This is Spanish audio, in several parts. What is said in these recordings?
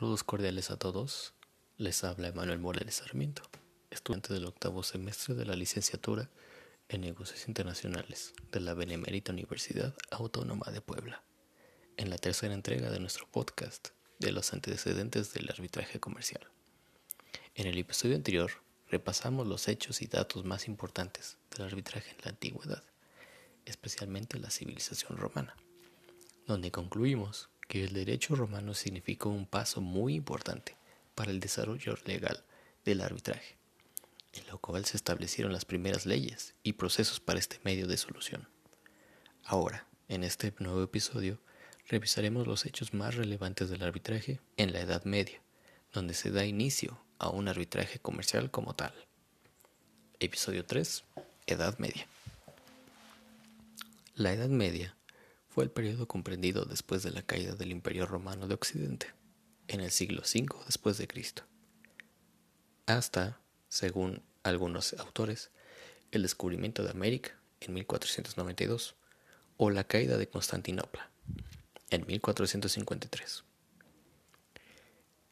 Saludos cordiales a todos. Les habla Emanuel Morales Sarmiento, estudiante del octavo semestre de la licenciatura en Negocios Internacionales de la Benemérita Universidad Autónoma de Puebla, en la tercera entrega de nuestro podcast de los antecedentes del arbitraje comercial. En el episodio anterior repasamos los hechos y datos más importantes del arbitraje en la antigüedad, especialmente la civilización romana, donde concluimos que el derecho romano significó un paso muy importante para el desarrollo legal del arbitraje, en lo cual se establecieron las primeras leyes y procesos para este medio de solución. Ahora, en este nuevo episodio, revisaremos los hechos más relevantes del arbitraje en la Edad Media, donde se da inicio a un arbitraje comercial como tal. Episodio 3. Edad Media. La Edad Media fue el periodo comprendido después de la caída del Imperio Romano de Occidente, en el siglo V después de Cristo, hasta, según algunos autores, el descubrimiento de América en 1492 o la caída de Constantinopla en 1453.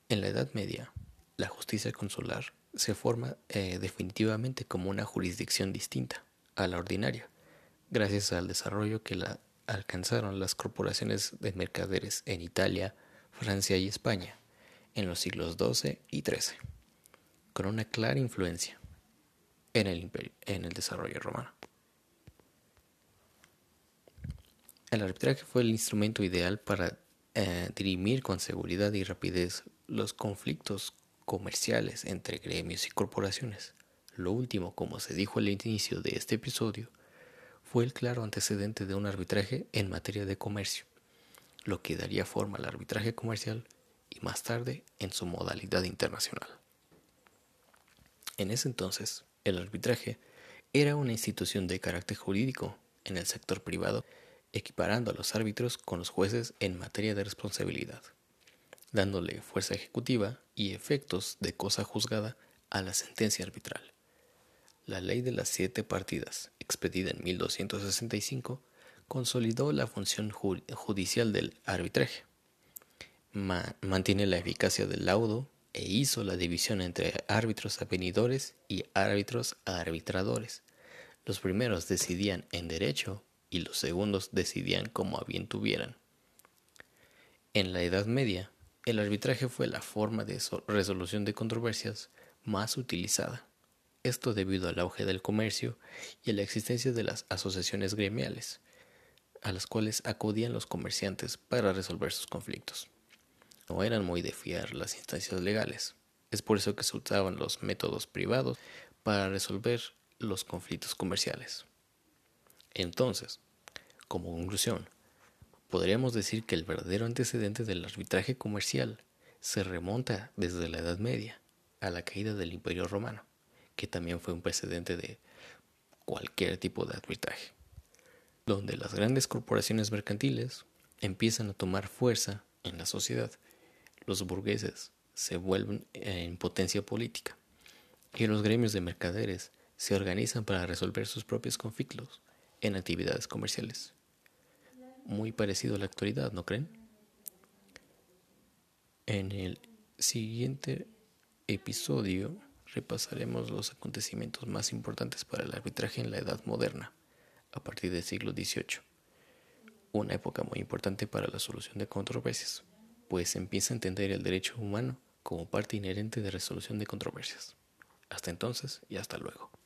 En la Edad Media, la justicia consular se forma eh, definitivamente como una jurisdicción distinta a la ordinaria, gracias al desarrollo que la alcanzaron las corporaciones de mercaderes en Italia, Francia y España en los siglos XII y XIII, con una clara influencia en el, en el desarrollo romano. El arbitraje fue el instrumento ideal para eh, dirimir con seguridad y rapidez los conflictos comerciales entre gremios y corporaciones. Lo último, como se dijo al inicio de este episodio, fue el claro antecedente de un arbitraje en materia de comercio, lo que daría forma al arbitraje comercial y más tarde en su modalidad internacional. En ese entonces, el arbitraje era una institución de carácter jurídico en el sector privado, equiparando a los árbitros con los jueces en materia de responsabilidad, dándole fuerza ejecutiva y efectos de cosa juzgada a la sentencia arbitral. La ley de las siete partidas, expedida en 1265, consolidó la función judicial del arbitraje. mantiene la eficacia del laudo e hizo la división entre árbitros avenidores y árbitros arbitradores. Los primeros decidían en derecho y los segundos decidían como a bien tuvieran. En la Edad Media, el arbitraje fue la forma de resolución de controversias más utilizada esto debido al auge del comercio y a la existencia de las asociaciones gremiales, a las cuales acudían los comerciantes para resolver sus conflictos. No eran muy de fiar las instancias legales, es por eso que se usaban los métodos privados para resolver los conflictos comerciales. Entonces, como conclusión, podríamos decir que el verdadero antecedente del arbitraje comercial se remonta desde la Edad Media a la caída del Imperio Romano que también fue un precedente de cualquier tipo de arbitraje, donde las grandes corporaciones mercantiles empiezan a tomar fuerza en la sociedad, los burgueses se vuelven en potencia política y los gremios de mercaderes se organizan para resolver sus propios conflictos en actividades comerciales. Muy parecido a la actualidad, ¿no creen? En el siguiente episodio repasaremos los acontecimientos más importantes para el arbitraje en la Edad Moderna, a partir del siglo XVIII, una época muy importante para la solución de controversias, pues empieza a entender el derecho humano como parte inherente de resolución de controversias. Hasta entonces y hasta luego.